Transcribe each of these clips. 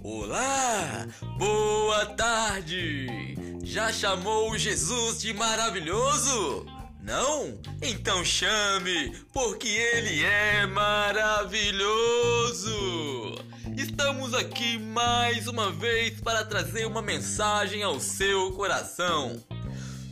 Olá, boa tarde! Já chamou Jesus de maravilhoso? Não? Então chame, porque ele é maravilhoso! Estamos aqui mais uma vez para trazer uma mensagem ao seu coração.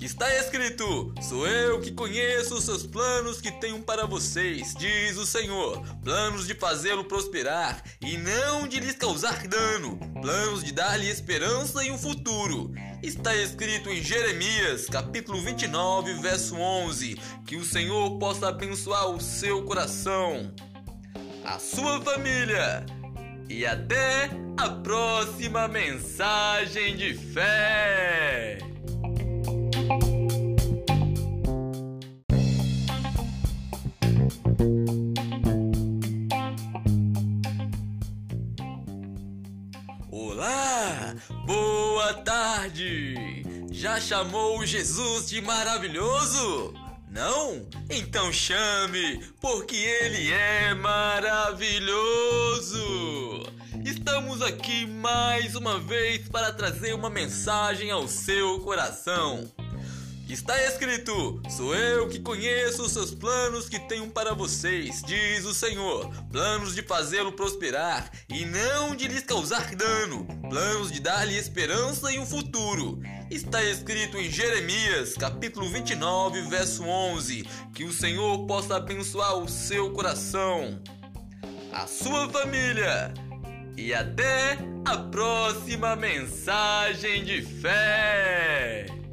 Está escrito: Sou eu que conheço os seus planos que tenho para vocês, diz o Senhor. Planos de fazê-lo prosperar e não de lhes causar dano. Planos de dar-lhe esperança e um futuro. Está escrito em Jeremias, capítulo 29, verso 11: Que o Senhor possa abençoar o seu coração, a sua família. E até a próxima mensagem de fé! Já chamou Jesus de maravilhoso? Não? Então chame, porque ele é maravilhoso! Estamos aqui mais uma vez para trazer uma mensagem ao seu coração. Está escrito: Sou eu que conheço os seus planos que tenho para vocês, diz o Senhor. Planos de fazê-lo prosperar e não de lhes causar dano. Planos de dar-lhe esperança e um futuro. Está escrito em Jeremias, capítulo 29, verso 11: Que o Senhor possa abençoar o seu coração, a sua família. E até a próxima mensagem de fé!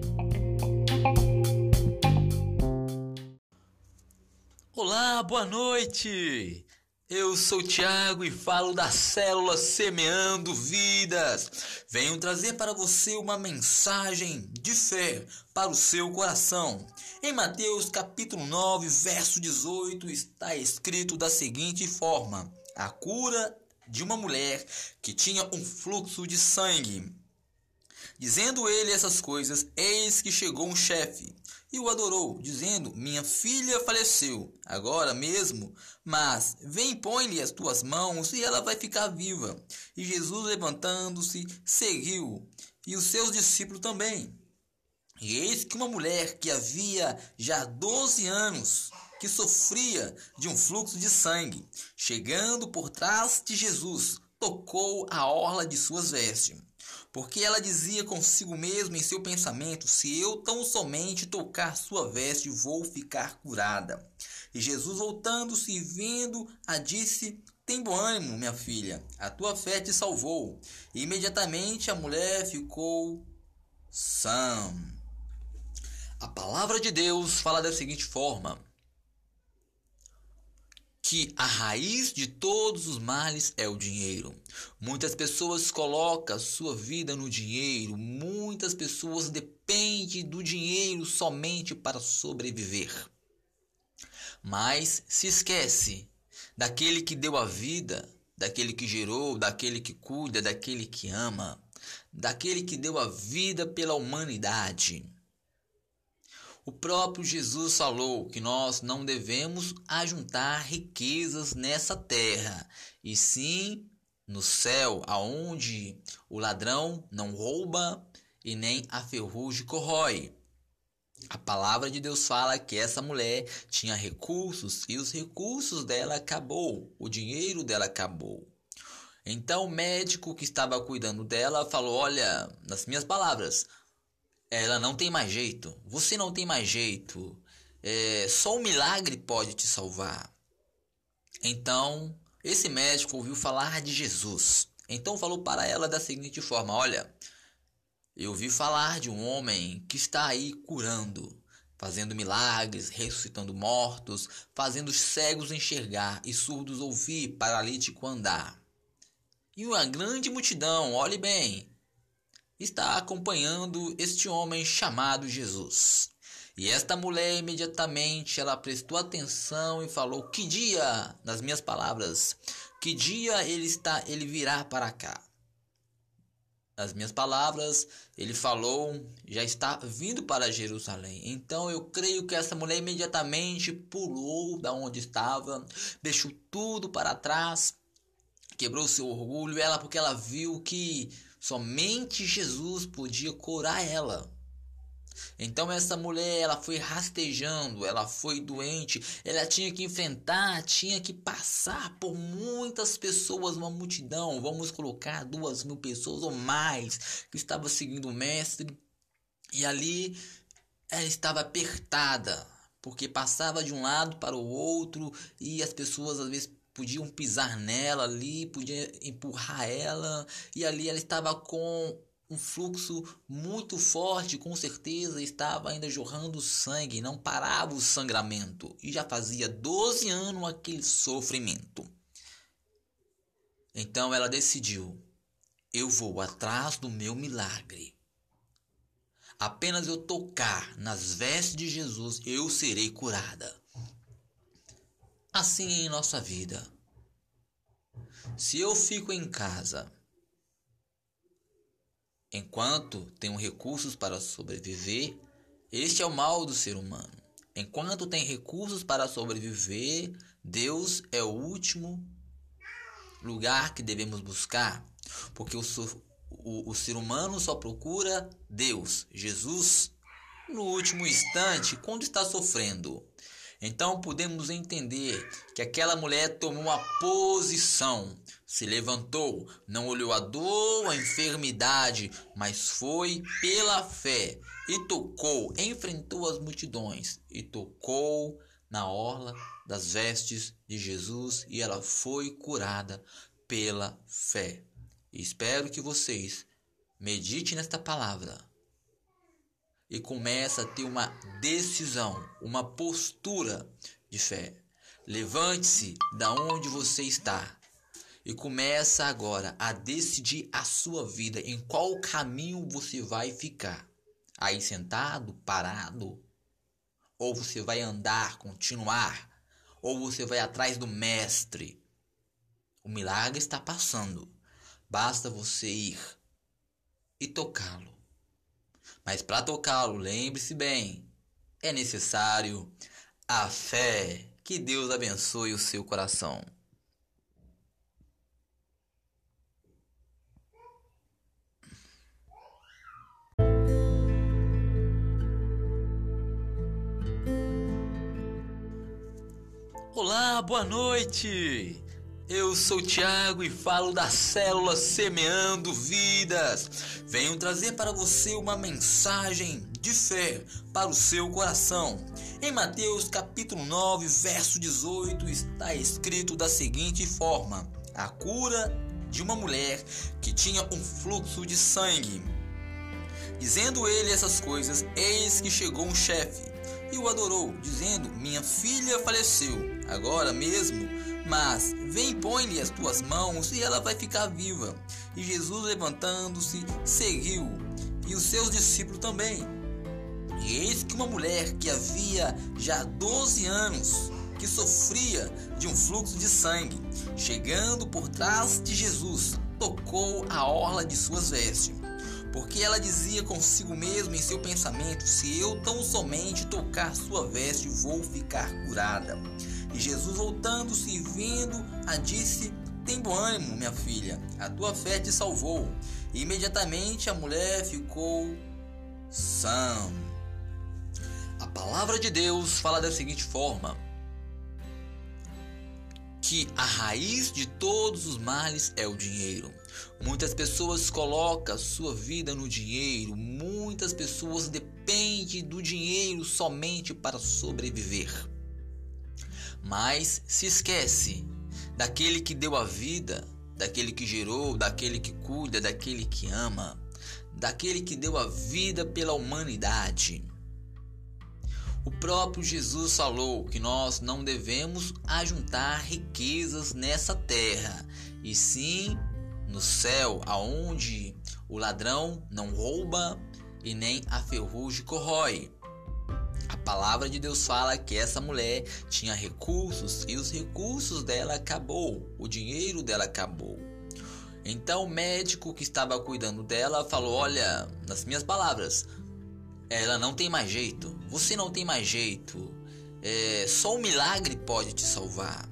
Olá, boa noite! Eu sou Tiago e falo da célula Semeando Vidas. Venho trazer para você uma mensagem de fé para o seu coração. Em Mateus capítulo 9, verso 18, está escrito da seguinte forma: A cura de uma mulher que tinha um fluxo de sangue. Dizendo ele essas coisas, eis que chegou um chefe e o adorou, dizendo: Minha filha faleceu agora mesmo, mas vem, põe-lhe as tuas mãos e ela vai ficar viva. E Jesus, levantando-se, seguiu, e os seus discípulos também. E eis que uma mulher que havia já doze anos, que sofria de um fluxo de sangue, chegando por trás de Jesus, tocou a orla de suas vestes porque ela dizia consigo mesma em seu pensamento: Se eu tão somente tocar sua veste, vou ficar curada. E Jesus, voltando-se e vendo, a disse: Tem bom ânimo, minha filha, a tua fé te salvou. E imediatamente a mulher ficou sã. A palavra de Deus fala da seguinte forma: que a raiz de todos os males é o dinheiro. Muitas pessoas colocam sua vida no dinheiro, muitas pessoas dependem do dinheiro somente para sobreviver. Mas se esquece daquele que deu a vida, daquele que gerou, daquele que cuida, daquele que ama, daquele que deu a vida pela humanidade. O próprio Jesus falou que nós não devemos ajuntar riquezas nessa terra, e sim no céu, aonde o ladrão não rouba e nem a ferrugem corrói. A palavra de Deus fala que essa mulher tinha recursos e os recursos dela acabou, o dinheiro dela acabou. Então o médico que estava cuidando dela falou: Olha, nas minhas palavras, ela não tem mais jeito. Você não tem mais jeito. É, só um milagre pode te salvar. Então, esse médico ouviu falar de Jesus. Então falou para ela da seguinte forma: Olha, eu ouvi falar de um homem que está aí curando, fazendo milagres, ressuscitando mortos, fazendo os cegos enxergar e surdos ouvir, paralítico andar. E uma grande multidão, olhe bem, está acompanhando este homem chamado Jesus. E esta mulher imediatamente ela prestou atenção e falou: "Que dia, nas minhas palavras, que dia ele está, ele virá para cá?" as minhas palavras, ele falou, já está vindo para Jerusalém. Então eu creio que essa mulher imediatamente pulou da onde estava, deixou tudo para trás, quebrou seu orgulho, ela porque ela viu que somente Jesus podia curar ela. Então essa mulher, ela foi rastejando, ela foi doente, ela tinha que enfrentar, tinha que passar por muitas pessoas, uma multidão, vamos colocar duas mil pessoas ou mais que estava seguindo o mestre. E ali ela estava apertada, porque passava de um lado para o outro e as pessoas às vezes podiam pisar nela ali, podiam empurrar ela, e ali ela estava com um fluxo muito forte, com certeza estava ainda jorrando sangue, não parava o sangramento e já fazia 12 anos aquele sofrimento. Então ela decidiu: eu vou atrás do meu milagre. Apenas eu tocar nas vestes de Jesus, eu serei curada. Assim é em nossa vida. Se eu fico em casa Enquanto tenho recursos para sobreviver, este é o mal do ser humano. Enquanto tem recursos para sobreviver, Deus é o último lugar que devemos buscar, porque o, o, o ser humano só procura Deus, Jesus, no último instante, quando está sofrendo. Então podemos entender que aquela mulher tomou uma posição, se levantou, não olhou a dor, a enfermidade, mas foi pela fé e tocou, enfrentou as multidões e tocou na orla das vestes de Jesus e ela foi curada pela fé. Espero que vocês meditem nesta palavra e começa a ter uma decisão, uma postura de fé. Levante-se da onde você está e começa agora a decidir a sua vida, em qual caminho você vai ficar. Aí sentado, parado, ou você vai andar, continuar, ou você vai atrás do mestre. O milagre está passando. Basta você ir e tocá-lo. Mas para tocá-lo, lembre-se bem, é necessário a fé. Que Deus abençoe o seu coração. Olá, boa noite! Eu sou o Thiago e falo da célula Semeando Vidas. Venho trazer para você uma mensagem de fé para o seu coração. Em Mateus capítulo 9, verso 18, está escrito da seguinte forma: A cura de uma mulher que tinha um fluxo de sangue. Dizendo ele essas coisas, eis que chegou um chefe e o adorou, dizendo: Minha filha faleceu, agora mesmo mas vem e põe-lhe as tuas mãos e ela vai ficar viva. E Jesus, levantando-se, seguiu, e os seus discípulos também. E eis que uma mulher que havia já 12 anos, que sofria de um fluxo de sangue, chegando por trás de Jesus, tocou a orla de suas vestes. Porque ela dizia consigo mesma em seu pensamento: Se eu tão somente tocar sua veste, vou ficar curada. E Jesus, voltando-se e vindo, a disse: Tem bom ânimo, minha filha, a tua fé te salvou. E imediatamente a mulher ficou sã. A palavra de Deus fala da seguinte forma: que a raiz de todos os males é o dinheiro. Muitas pessoas colocam sua vida no dinheiro, muitas pessoas dependem do dinheiro somente para sobreviver mas se esquece daquele que deu a vida, daquele que gerou, daquele que cuida, daquele que ama, daquele que deu a vida pela humanidade. O próprio Jesus falou que nós não devemos ajuntar riquezas nessa terra, e sim no céu, aonde o ladrão não rouba e nem a ferrugem corrói. A palavra de Deus fala que essa mulher tinha recursos e os recursos dela acabou, o dinheiro dela acabou. Então o médico que estava cuidando dela falou: Olha, nas minhas palavras, ela não tem mais jeito. Você não tem mais jeito. É, só um milagre pode te salvar.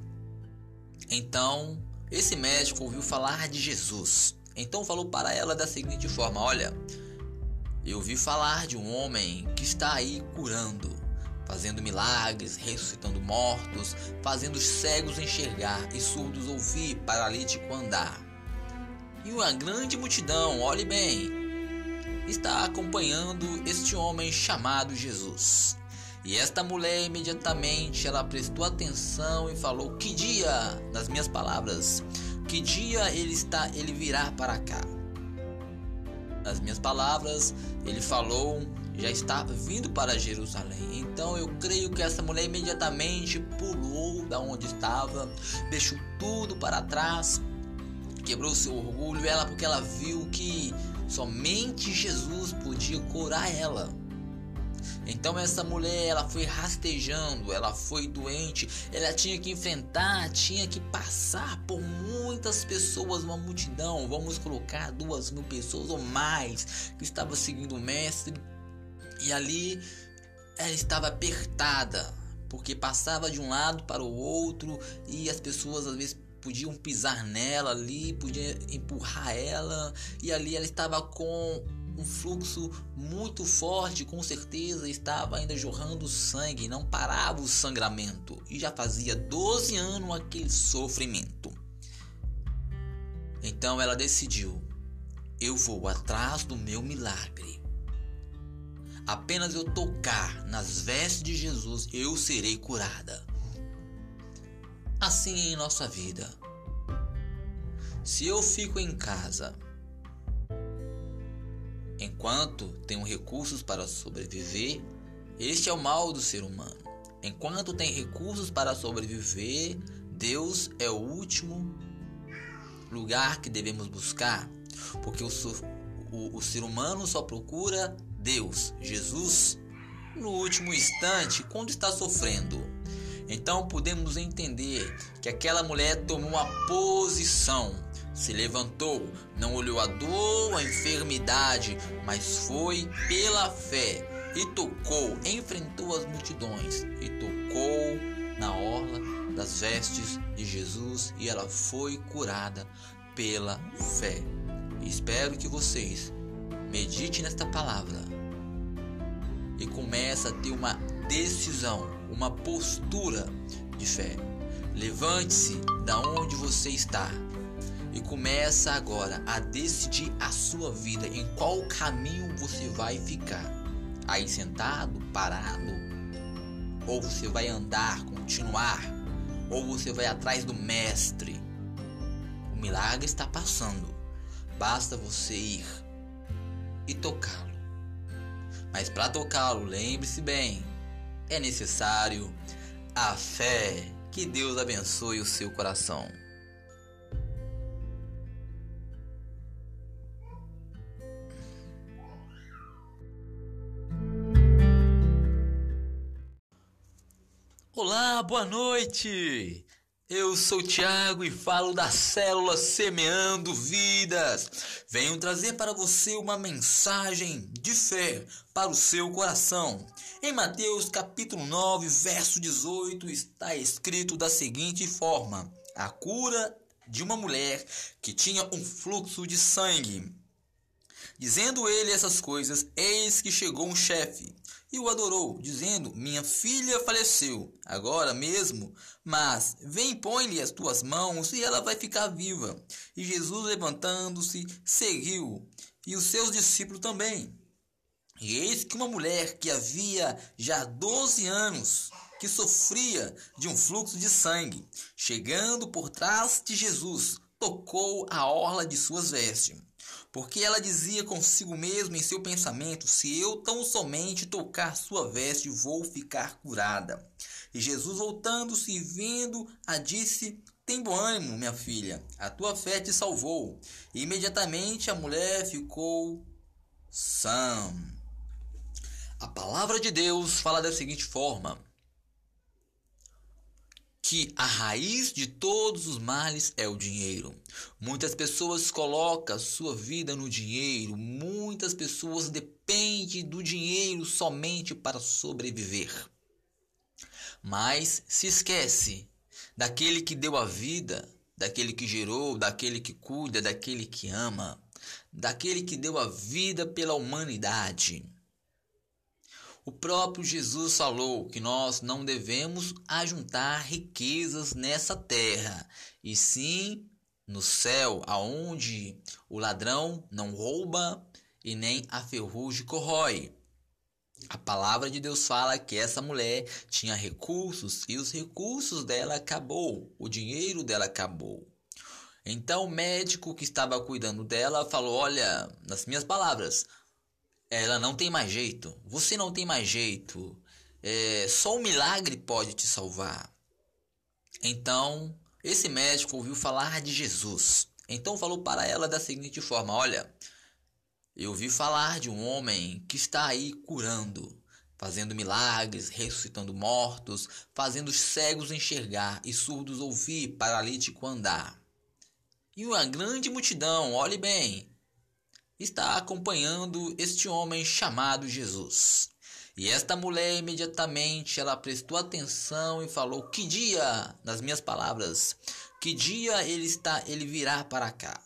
Então, esse médico ouviu falar de Jesus. Então falou para ela da seguinte forma: Olha, eu ouvi falar de um homem que está aí curando, fazendo milagres, ressuscitando mortos, fazendo os cegos enxergar e surdos ouvir, paralítico andar. E uma grande multidão, olhe bem, está acompanhando este homem chamado Jesus. E esta mulher imediatamente ela prestou atenção e falou: "Que dia, nas minhas palavras, que dia ele está, ele virá para cá?" Nas minhas palavras, ele falou: "Já está vindo para Jerusalém". Então eu creio que essa mulher imediatamente pulou da onde estava, deixou tudo para trás, quebrou seu orgulho, ela porque ela viu que somente Jesus podia curar ela. Então essa mulher, ela foi rastejando, ela foi doente, ela tinha que enfrentar, tinha que passar por muitas pessoas, uma multidão, vamos colocar duas mil pessoas ou mais que estava seguindo o mestre. E ali ela estava apertada, porque passava de um lado para o outro e as pessoas às vezes podiam pisar nela ali, podiam empurrar ela, e ali ela estava com um fluxo muito forte, com certeza estava ainda jorrando sangue, não parava o sangramento e já fazia 12 anos aquele sofrimento. Então ela decidiu: eu vou atrás do meu milagre. Apenas eu tocar nas vestes de Jesus, eu serei curada. Assim em nossa vida. Se eu fico em casa Enquanto tenho recursos para sobreviver, este é o mal do ser humano. Enquanto tem recursos para sobreviver, Deus é o último lugar que devemos buscar, porque o, o, o ser humano só procura Deus, Jesus, no último instante, quando está sofrendo. Então podemos entender que aquela mulher tomou uma posição se levantou, não olhou a dor, a enfermidade, mas foi pela fé e tocou, enfrentou as multidões e tocou na orla das vestes de Jesus e ela foi curada pela fé. Espero que vocês meditem nesta palavra e comece a ter uma decisão, uma postura de fé. Levante-se da onde você está e começa agora a decidir a sua vida, em qual caminho você vai ficar. Aí sentado, parado, ou você vai andar, continuar, ou você vai atrás do mestre. O milagre está passando. Basta você ir e tocá-lo. Mas para tocá-lo, lembre-se bem, é necessário a fé. Que Deus abençoe o seu coração. Boa noite! Eu sou o Thiago e falo da célula Semeando Vidas. Venho trazer para você uma mensagem de fé para o seu coração. Em Mateus capítulo 9, verso 18, está escrito da seguinte forma: A cura de uma mulher que tinha um fluxo de sangue. Dizendo ele essas coisas, eis que chegou um chefe e o adorou, dizendo: Minha filha faleceu agora mesmo, mas vem, põe-lhe as tuas mãos e ela vai ficar viva. E Jesus, levantando-se, seguiu, e os seus discípulos também. E eis que uma mulher que havia já 12 anos, que sofria de um fluxo de sangue, chegando por trás de Jesus, tocou a orla de suas vestes porque ela dizia consigo mesma em seu pensamento: Se eu tão somente tocar sua veste, vou ficar curada. E Jesus, voltando-se e vendo, a disse: Tem bom ânimo, minha filha, a tua fé te salvou. E imediatamente a mulher ficou sã. A palavra de Deus fala da seguinte forma: que a raiz de todos os males é o dinheiro. Muitas pessoas colocam sua vida no dinheiro, muitas pessoas dependem do dinheiro somente para sobreviver. Mas se esquece daquele que deu a vida, daquele que gerou, daquele que cuida, daquele que ama, daquele que deu a vida pela humanidade. O próprio Jesus falou que nós não devemos ajuntar riquezas nessa terra, e sim no céu, aonde o ladrão não rouba e nem a ferrugem corrói. A palavra de Deus fala que essa mulher tinha recursos e os recursos dela acabou, o dinheiro dela acabou. Então o médico que estava cuidando dela falou: Olha, nas minhas palavras, ela não tem mais jeito. Você não tem mais jeito. É, só um milagre pode te salvar. Então, esse médico ouviu falar de Jesus. Então falou para ela da seguinte forma: Olha, eu ouvi falar de um homem que está aí curando, fazendo milagres, ressuscitando mortos, fazendo os cegos enxergar e surdos ouvir, paralítico andar. E uma grande multidão, olhe bem, está acompanhando este homem chamado Jesus. E esta mulher imediatamente ela prestou atenção e falou: "Que dia, nas minhas palavras, que dia ele está, ele virá para cá?"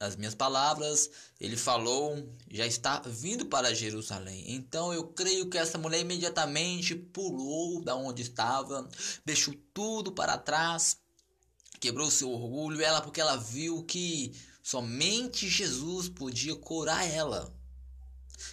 Nas minhas palavras, ele falou: "Já está vindo para Jerusalém". Então eu creio que essa mulher imediatamente pulou da onde estava, deixou tudo para trás, quebrou seu orgulho, ela porque ela viu que Somente Jesus podia curar ela.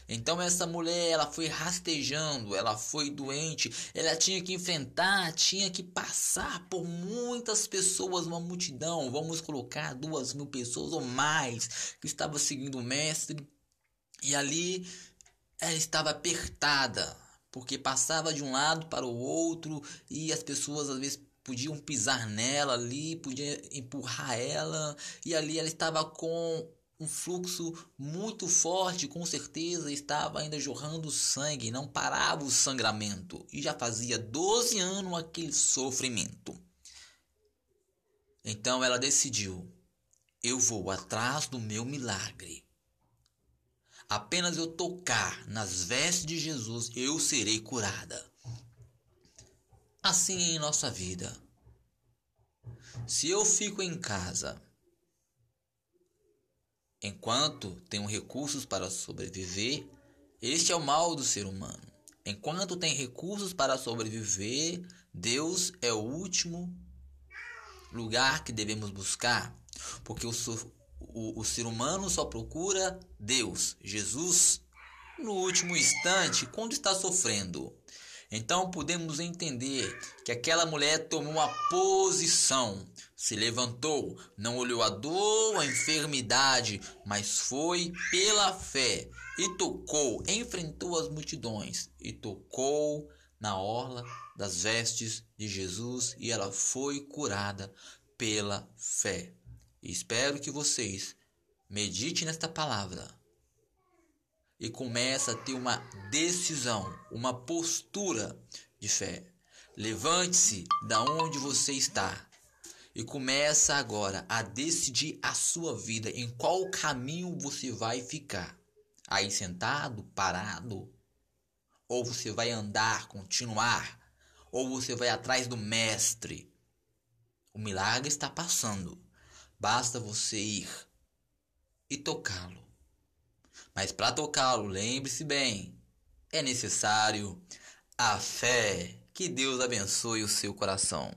Então essa mulher, ela foi rastejando, ela foi doente, ela tinha que enfrentar, tinha que passar por muitas pessoas, uma multidão, vamos colocar duas mil pessoas ou mais que estava seguindo o mestre. E ali ela estava apertada, porque passava de um lado para o outro e as pessoas às vezes podiam pisar nela ali, podiam empurrar ela, e ali ela estava com um fluxo muito forte, com certeza estava ainda jorrando sangue, não parava o sangramento, e já fazia 12 anos aquele sofrimento. Então ela decidiu: eu vou atrás do meu milagre. Apenas eu tocar nas vestes de Jesus, eu serei curada. Assim é em nossa vida. Se eu fico em casa enquanto tenho recursos para sobreviver, este é o mal do ser humano. Enquanto tem recursos para sobreviver, Deus é o último lugar que devemos buscar, porque o, o, o ser humano só procura Deus, Jesus, no último instante, quando está sofrendo. Então podemos entender que aquela mulher tomou uma posição, se levantou, não olhou a dor, a enfermidade, mas foi pela fé e tocou, enfrentou as multidões e tocou na orla das vestes de Jesus e ela foi curada pela fé. Espero que vocês meditem nesta palavra e começa a ter uma decisão, uma postura de fé. Levante-se da onde você está e começa agora a decidir a sua vida, em qual caminho você vai ficar. Aí sentado, parado, ou você vai andar, continuar, ou você vai atrás do mestre. O milagre está passando. Basta você ir e tocá-lo. Mas para tocá-lo, lembre-se bem, é necessário a fé. Que Deus abençoe o seu coração.